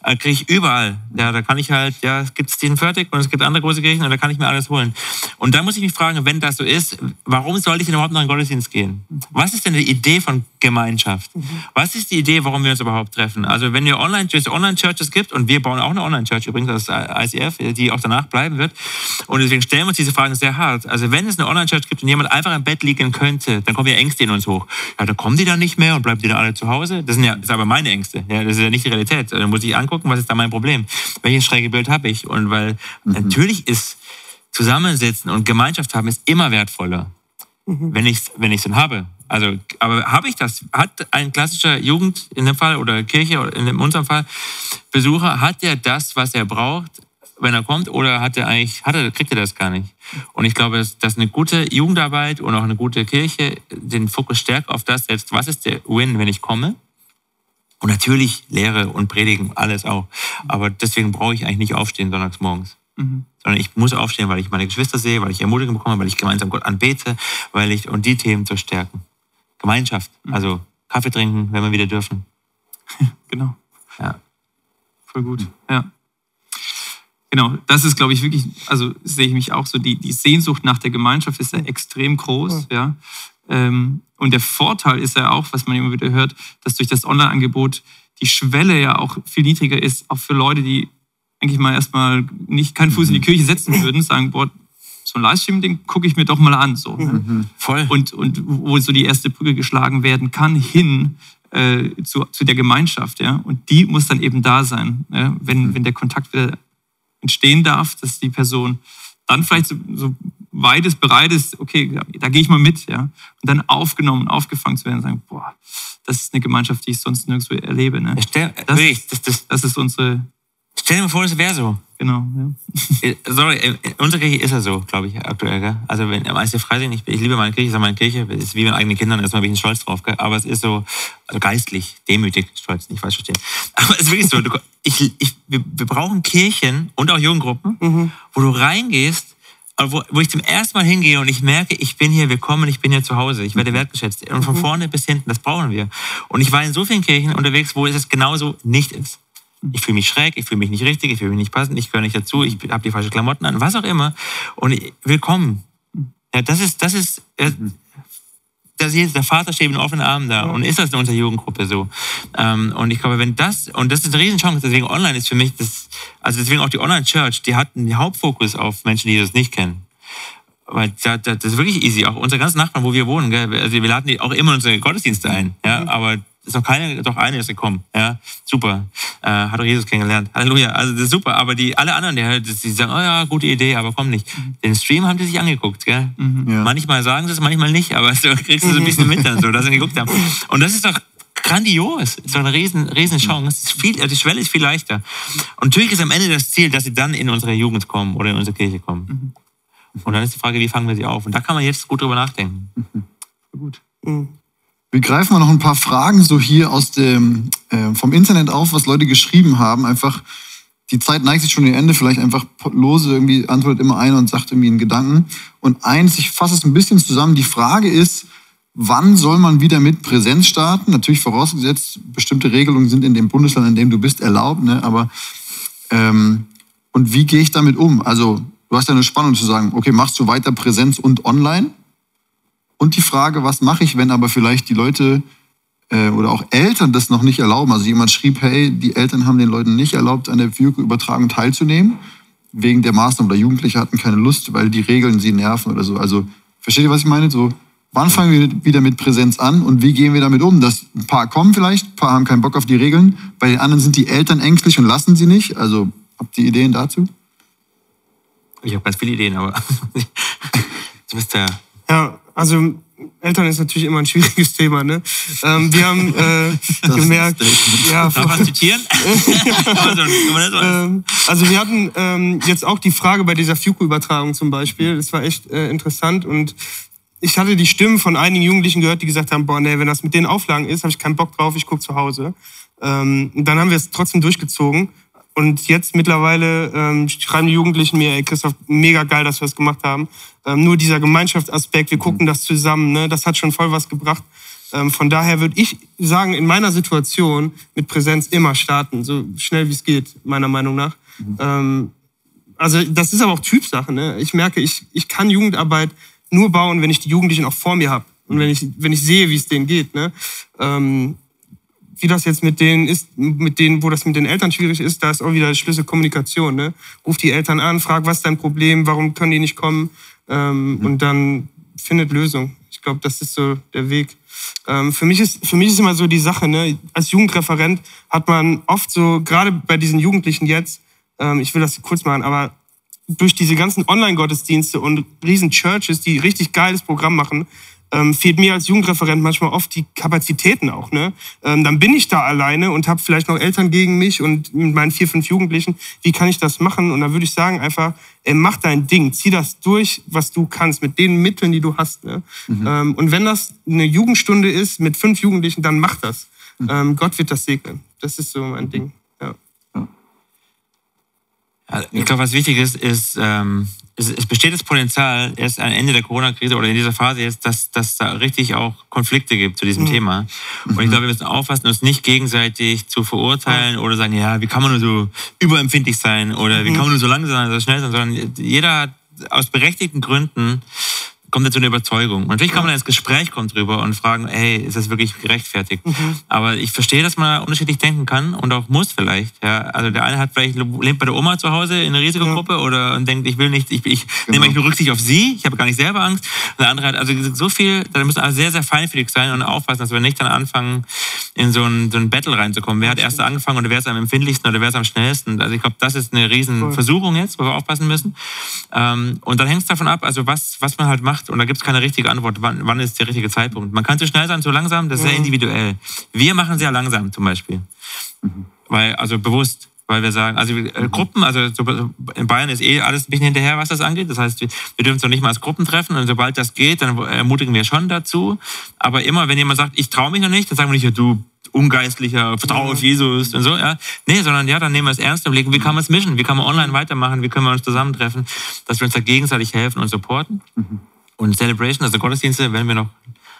Äh, kriege ich überall. Ja, da kann ich halt, ja, es gibt Stephen Fertig und es gibt andere große Kirchen und da kann ich mir alles holen. Und da muss ich mich fragen, wenn das so ist, warum sollte ich denn überhaupt noch in einen Gottesdienst gehen? Was ist denn die Idee von Gemeinschaft? Was ist die Idee, warum wir uns überhaupt treffen? Also wenn ihr online, Online-Churches gibt und wir bauen auch eine Online-Church übrigens, das ICF, die auch danach bleiben wird. Und deswegen stellen wir uns diese Fragen sehr hart. Also wenn es eine Online-Church gibt und jemand einfach im Bett liegen könnte, dann kommen ja Ängste in uns hoch. Ja, da kommen die dann nicht mehr und bleiben die dann alle zu Hause. Das sind ja, das sind aber meine Ängste. Ja, das ist ja nicht die Realität. Dann muss ich angucken, was ist da mein Problem? Welches schräge Bild habe ich? Und weil mhm. natürlich ist Zusammensitzen und Gemeinschaft haben ist immer wertvoller, mhm. wenn ich es wenn ich's denn habe. Also, aber habe ich das? Hat ein klassischer Jugend in dem Fall oder Kirche in unserem Fall Besucher, hat er das, was er braucht, wenn er kommt, oder hat er eigentlich, hat er, kriegt er das gar nicht? Und ich glaube, dass, dass eine gute Jugendarbeit und auch eine gute Kirche den Fokus stärker auf das setzt, was ist der Win, wenn ich komme? Und natürlich Lehre und Predigen, alles auch. Aber deswegen brauche ich eigentlich nicht aufstehen sonntags morgens. Mhm. Sondern ich muss aufstehen, weil ich meine Geschwister sehe, weil ich Ermutigung bekomme, weil ich gemeinsam Gott anbete, weil ich, und die Themen zu stärken. Gemeinschaft, mhm. also Kaffee trinken, wenn wir wieder dürfen. genau. Ja. Voll gut. Ja. Genau, das ist, glaube ich, wirklich, also sehe ich mich auch so, die, die Sehnsucht nach der Gemeinschaft ist ja extrem groß, ja. Ähm, und der Vorteil ist ja auch, was man immer wieder hört, dass durch das Online-Angebot die Schwelle ja auch viel niedriger ist, auch für Leute, die eigentlich mal erstmal nicht keinen Fuß in die mhm. Kirche setzen würden, sagen, boah, so ein Livestream, den gucke ich mir doch mal an. So. Ne? Mhm. Voll. Und, und wo so die erste Brücke geschlagen werden kann, hin äh, zu, zu der Gemeinschaft. Ja? Und die muss dann eben da sein, ja? wenn, mhm. wenn der Kontakt wieder entstehen darf, dass die Person dann vielleicht so, so weit ist, bereit ist, okay, da gehe ich mal mit, ja. Und dann aufgenommen, aufgefangen zu werden und sagen, boah, das ist eine Gemeinschaft, die ich sonst nirgendwo erlebe. Ne? Das, das, das, das ist unsere Stell dir mal vor, es wäre so. Genau, ja. Äh, sorry, in unserer Kirche ist er so, glaube ich, aktuell. Gell? Also wenn am ICF Freising, ich, ich liebe meine Kirche, ich sage meine Kirche, ist wie mit eigenen Kindern, erstmal bin ich stolz drauf, gell? aber es ist so, also geistlich, demütig, stolz, nicht falsch verstehen. Aber es ist wirklich so, du, ich, ich, wir, wir brauchen Kirchen und auch Jugendgruppen, mhm. wo du reingehst, wo, wo ich zum ersten Mal hingehe und ich merke, ich bin hier willkommen, ich bin hier zu Hause, ich werde wertgeschätzt. Und von mhm. vorne bis hinten, das brauchen wir. Und ich war in so vielen Kirchen unterwegs, wo es genauso nicht ist ich fühle mich schräg, ich fühle mich nicht richtig, ich fühle mich nicht passend, ich gehöre nicht dazu, ich habe die falschen Klamotten an, was auch immer. Und willkommen. Ja, das ist, das ist, äh, das ist der Vater steht mit offenen Armen da und ist das in unserer Jugendgruppe so. Ähm, und ich glaube, wenn das, und das ist eine Riesenchance, deswegen online ist für mich das, also deswegen auch die Online-Church, die hat einen Hauptfokus auf Menschen, die das nicht kennen. Weil das, das ist wirklich easy. Auch unsere ganzen Nachbarn, wo wir wohnen, gell? also wir laden die auch immer in unsere Gottesdienste ein. Ja? Aber ist noch keine, doch eine ist gekommen. Ja, super. Äh, hat auch Jesus kennengelernt. Halleluja. Also das ist super. Aber die alle anderen, die, die sagen, oh ja, gute Idee, aber komm nicht. Mhm. Den Stream haben die sich angeguckt, gell? Mhm, ja. Manchmal sagen sie es, manchmal nicht, aber so kriegst du so ein bisschen mit dann so, dass sie geguckt haben. Und das ist doch grandios. Das ist doch eine riesen, riesen Chance. Ist viel, also die Schwelle ist viel leichter. Und natürlich ist am Ende das Ziel, dass sie dann in unsere Jugend kommen oder in unsere Kirche kommen. Mhm. Und dann ist die Frage, wie fangen wir sie auf? Und da kann man jetzt gut drüber nachdenken. Mhm. Gut. Mhm. Wir greifen mal noch ein paar Fragen so hier aus dem, äh, vom Internet auf, was Leute geschrieben haben. Einfach, die Zeit neigt sich schon ihr Ende, vielleicht einfach lose irgendwie antwortet immer einer und sagt irgendwie einen Gedanken. Und eins, ich fasse es ein bisschen zusammen. Die Frage ist, wann soll man wieder mit Präsenz starten? Natürlich vorausgesetzt, bestimmte Regelungen sind in dem Bundesland, in dem du bist, erlaubt. Ne? Aber ähm, und wie gehe ich damit um? Also du hast ja eine Spannung zu sagen, okay, machst du weiter Präsenz und online? Und die Frage, was mache ich, wenn aber vielleicht die Leute äh, oder auch Eltern das noch nicht erlauben? Also jemand schrieb, hey, die Eltern haben den Leuten nicht erlaubt, an der Virku-Übertragung teilzunehmen, wegen der Maßnahmen oder Jugendliche hatten keine Lust, weil die Regeln sie nerven oder so. Also versteht ihr, was ich meine? So, wann fangen wir wieder mit Präsenz an und wie gehen wir damit um? Dass ein paar kommen vielleicht, ein paar haben keinen Bock auf die Regeln, bei den anderen sind die Eltern ängstlich und lassen sie nicht. Also habt ihr Ideen dazu? Ich habe ganz viele Ideen, aber du bist der. Ja, also Eltern ist natürlich immer ein schwieriges Thema. Ne? Ähm, wir haben äh, gemerkt, ja, Darf man zitieren? ähm, also wir hatten ähm, jetzt auch die Frage bei dieser Fuku-Übertragung zum Beispiel. Das war echt äh, interessant und ich hatte die Stimmen von einigen Jugendlichen gehört, die gesagt haben, boah, nee, wenn das mit den Auflagen ist, habe ich keinen Bock drauf, ich gucke zu Hause. Ähm, und dann haben wir es trotzdem durchgezogen Und jetzt mittlerweile ähm, schreiben die Jugendlichen mir, ey Christoph, mega geil, dass wir das gemacht haben. Ähm, nur dieser Gemeinschaftsaspekt, wir gucken das zusammen, ne, das hat schon voll was gebracht. Ähm, von daher würde ich sagen, in meiner Situation mit Präsenz immer starten, so schnell wie es geht, meiner Meinung nach. Mhm. Ähm, also das ist aber auch Typsache. Ne? Ich merke, ich, ich kann Jugendarbeit nur bauen, wenn ich die Jugendlichen auch vor mir habe und wenn ich, wenn ich sehe, wie es denen geht. Ne? Ähm, wie das jetzt mit denen ist, mit denen, wo das mit den Eltern schwierig ist, da ist auch wieder Schlüssel Kommunikation. Ne? Ruf die Eltern an, frag, was ist dein Problem, warum können die nicht kommen ähm, mhm. und dann findet Lösung. Ich glaube, das ist so der Weg. Ähm, für, mich ist, für mich ist immer so die Sache, ne? als Jugendreferent hat man oft so, gerade bei diesen Jugendlichen jetzt, ähm, ich will das kurz machen, aber durch diese ganzen Online-Gottesdienste und riesen Churches, die richtig geiles Programm machen, ähm, fehlt mir als Jugendreferent manchmal oft die Kapazitäten auch. Ne? Ähm, dann bin ich da alleine und habe vielleicht noch Eltern gegen mich und mit meinen vier, fünf Jugendlichen. Wie kann ich das machen? Und da würde ich sagen einfach, ey, mach dein Ding, zieh das durch, was du kannst, mit den Mitteln, die du hast. Ne? Mhm. Ähm, und wenn das eine Jugendstunde ist mit fünf Jugendlichen, dann mach das. Mhm. Ähm, Gott wird das segnen. Das ist so mein Ding. Ja ich glaube, was wichtig ist, ist ähm, es, es besteht das Potenzial, erst am Ende der Corona-Krise oder in dieser Phase jetzt, dass, dass da richtig auch Konflikte gibt zu diesem mhm. Thema. Und ich mhm. glaube, wir müssen aufpassen, uns nicht gegenseitig zu verurteilen oder sagen, ja, wie kann man nur so überempfindlich sein oder wie mhm. kann man nur so langsam sein, so schnell sein, sondern jeder hat aus berechtigten Gründen kommt er zu einer Überzeugung. Und natürlich kann man ins Gespräch kommen drüber und fragen, hey, ist das wirklich gerechtfertigt? Mhm. Aber ich verstehe, dass man unterschiedlich denken kann und auch muss vielleicht. Ja, also der eine hat vielleicht lebt bei der Oma zu Hause in einer Risikogruppe ja. oder und denkt, ich will nicht, ich, ich genau. nehme nur Rücksicht auf sie, ich habe gar nicht selber Angst. Und der andere hat also so viel, da müssen wir sehr, sehr feinfühlig sein und aufpassen, dass wir nicht dann anfangen, in so ein, so ein Battle reinzukommen. Wer hat erst angefangen oder wer ist am empfindlichsten oder wer ist am schnellsten? Also ich glaube, das ist eine riesen Versuchung jetzt, wo wir aufpassen müssen. Ähm, und dann hängt es davon ab, also was, was man halt macht macht und da gibt es keine richtige Antwort, wann, wann ist der richtige Zeitpunkt. Man kann zu schnell sein, zu langsam, das ist sehr mhm. individuell. Wir machen sehr langsam zum Beispiel. Mhm. Weil, also bewusst, weil wir sagen, also äh, mhm. Gruppen, also so, in Bayern ist eh alles ein bisschen hinterher, was das angeht. Das heißt, wir, wir dürfen es noch nicht mal als Gruppen treffen und sobald das geht, dann ermutigen wir schon dazu. Aber immer, wenn jemand sagt, ich traue mich noch nicht, dann sagen wir nicht, ja, du ungeistlicher, vertraue auf Jesus und so, ja. Nee, sondern ja, dann nehmen wir es ernst und überlegen, wie kann man es mischen? Wie kann man online weitermachen? Wie können wir uns zusammentreffen? Dass wir uns da gegenseitig helfen und supporten. Mhm. Und Celebration, also Gottesdienste, werden wir noch,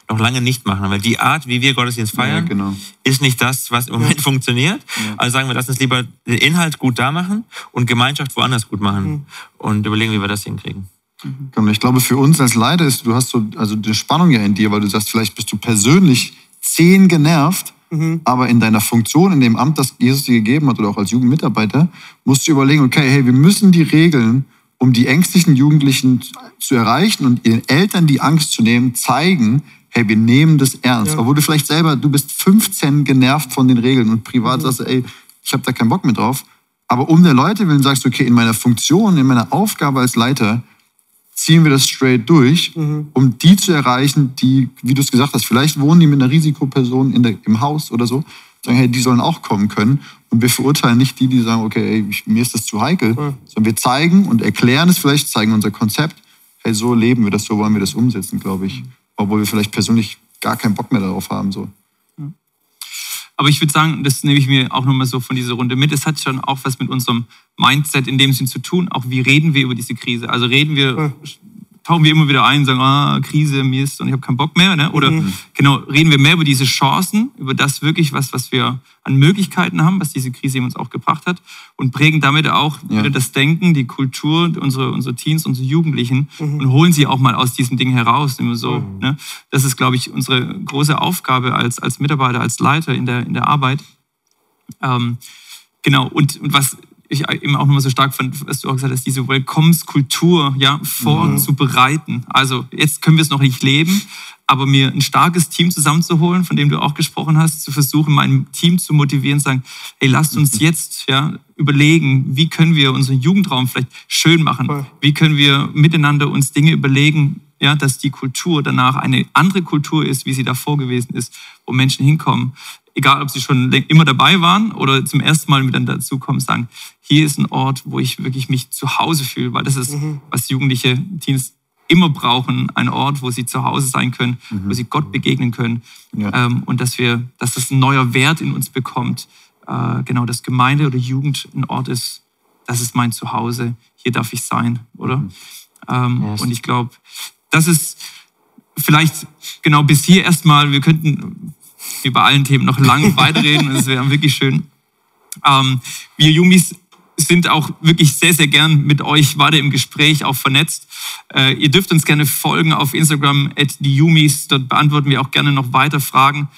noch lange nicht machen, weil die Art, wie wir Gottesdienst feiern, ja, genau. ist nicht das, was im Moment funktioniert. Ja. Also sagen wir, lass uns lieber den Inhalt gut da machen und Gemeinschaft woanders gut machen mhm. und überlegen, wie wir das hinkriegen. Mhm. Ich glaube, für uns als Leiter ist, du hast so also die Spannung ja in dir, weil du sagst, vielleicht bist du persönlich zehn genervt, mhm. aber in deiner Funktion, in dem Amt, das Jesus dir gegeben hat oder auch als Jugendmitarbeiter, musst du überlegen, okay, hey, wir müssen die Regeln um die ängstlichen Jugendlichen zu erreichen und ihren Eltern die Angst zu nehmen, zeigen, hey, wir nehmen das ernst. Ja. Obwohl du vielleicht selber, du bist 15 genervt von den Regeln und privat mhm. sagst, ey, ich habe da keinen Bock mehr drauf. Aber um der Leute willen sagst du, okay, in meiner Funktion, in meiner Aufgabe als Leiter, ziehen wir das straight durch, mhm. um die zu erreichen, die, wie du es gesagt hast, vielleicht wohnen die mit einer Risikoperson in der, im Haus oder so, sagen, hey, die sollen auch kommen können. Und wir verurteilen nicht die, die sagen, okay, ey, mir ist das zu heikel, mhm. sondern wir zeigen und erklären es vielleicht, zeigen unser Konzept. Hey, so leben wir das, so wollen wir das umsetzen, glaube ich. Obwohl wir vielleicht persönlich gar keinen Bock mehr darauf haben. So. Aber ich würde sagen, das nehme ich mir auch nochmal so von dieser Runde mit. Es hat schon auch was mit unserem Mindset in dem Sinn zu tun. Auch wie reden wir über diese Krise? Also reden wir tauchen wir immer wieder ein, sagen, ah, Krise, Mist und ich habe keinen Bock mehr. Ne? Oder mhm. genau, reden wir mehr über diese Chancen, über das wirklich, was, was wir an Möglichkeiten haben, was diese Krise uns auch gebracht hat und prägen damit auch ja. wieder das Denken, die Kultur, unsere, unsere Teens, unsere Jugendlichen mhm. und holen sie auch mal aus diesem Ding heraus. Immer so, mhm. ne? Das ist, glaube ich, unsere große Aufgabe als, als Mitarbeiter, als Leiter in der, in der Arbeit. Ähm, genau, und, und was ich eben auch nochmal so stark fand, was du auch gesagt hast, diese Willkommenskultur ja, vorzubereiten. Mhm. Also jetzt können wir es noch nicht leben, aber mir ein starkes Team zusammenzuholen, von dem du auch gesprochen hast, zu versuchen, mein Team zu motivieren, sagen, hey, lasst uns mhm. jetzt ja, überlegen, wie können wir unseren Jugendraum vielleicht schön machen? Wie können wir miteinander uns Dinge überlegen, ja, dass die Kultur danach eine andere Kultur ist, wie sie davor gewesen ist, wo Menschen hinkommen egal ob sie schon immer dabei waren oder zum ersten Mal wieder dazukommen, sagen, hier ist ein Ort, wo ich wirklich mich zu Hause fühle, weil das ist, mhm. was jugendliche Teens immer brauchen, ein Ort, wo sie zu Hause sein können, mhm. wo sie Gott begegnen können ja. ähm, und dass wir, dass das ein neuer Wert in uns bekommt, äh, genau, dass Gemeinde oder Jugend ein Ort ist, das ist mein Zuhause, hier darf ich sein, oder? Mhm. Ähm, yes. Und ich glaube, das ist vielleicht genau bis hier erstmal, wir könnten über allen Themen noch lange weiterreden, das wäre wirklich schön. Ähm, wir Jumis sind auch wirklich sehr, sehr gern mit euch weiter im Gespräch, auch vernetzt. Äh, ihr dürft uns gerne folgen auf Instagram at die Yumis. Dort beantworten wir auch gerne noch weiter Fragen.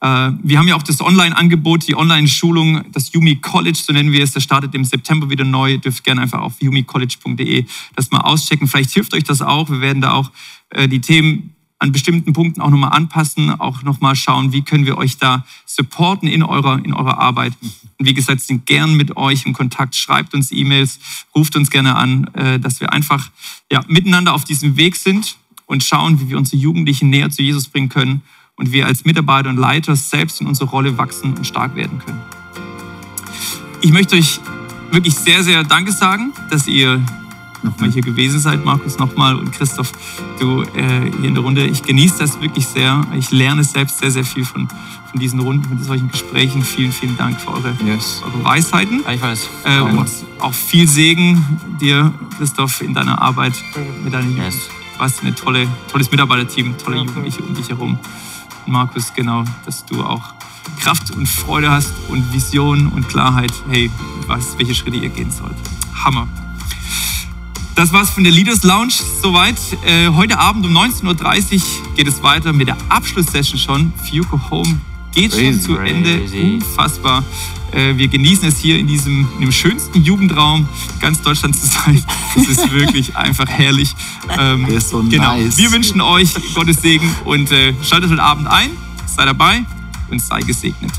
Äh, wir haben ja auch das Online-Angebot, die Online-Schulung, das Yumi College, so nennen wir es. Das startet im September wieder neu. Ihr dürft gerne einfach auf yumicollege.de das mal auschecken. Vielleicht hilft euch das auch. Wir werden da auch äh, die Themen an bestimmten Punkten auch nochmal anpassen, auch nochmal schauen, wie können wir euch da supporten in eurer, in eurer Arbeit. Und wie gesagt, sind gern mit euch im Kontakt, schreibt uns E-Mails, ruft uns gerne an, äh, dass wir einfach ja, miteinander auf diesem Weg sind und schauen, wie wir unsere Jugendlichen näher zu Jesus bringen können und wir als Mitarbeiter und Leiter selbst in unserer Rolle wachsen und stark werden können. Ich möchte euch wirklich sehr, sehr Danke sagen, dass ihr nochmal hier gewesen seid, Markus, nochmal und Christoph, du äh, hier in der Runde. Ich genieße das wirklich sehr. Ich lerne selbst sehr, sehr viel von, von diesen Runden, von solchen Gesprächen. Vielen, vielen Dank für eure, yes. eure Weisheiten. Ich weiß. Äh, und auch viel Segen dir, Christoph, in deiner Arbeit mit deinen yes. Du hast ein tolle, tolles Mitarbeiterteam, tolle Jugendliche um dich herum. Und Markus, genau, dass du auch Kraft und Freude hast und Vision und Klarheit, hey, was, welche Schritte ihr gehen sollt. Hammer. Das war's von der Leaders Lounge soweit. Äh, heute Abend um 19.30 Uhr geht es weiter mit der Abschlusssession schon. Fiuko Home geht crazy, schon zu Ende. Unfassbar. Äh, wir genießen es hier in diesem in dem schönsten Jugendraum ganz Deutschland zu sein. Es ist wirklich einfach herrlich. Ähm, ist so genau. nice. Wir wünschen euch Gottes Segen und äh, schaltet heute Abend ein, sei dabei und sei gesegnet.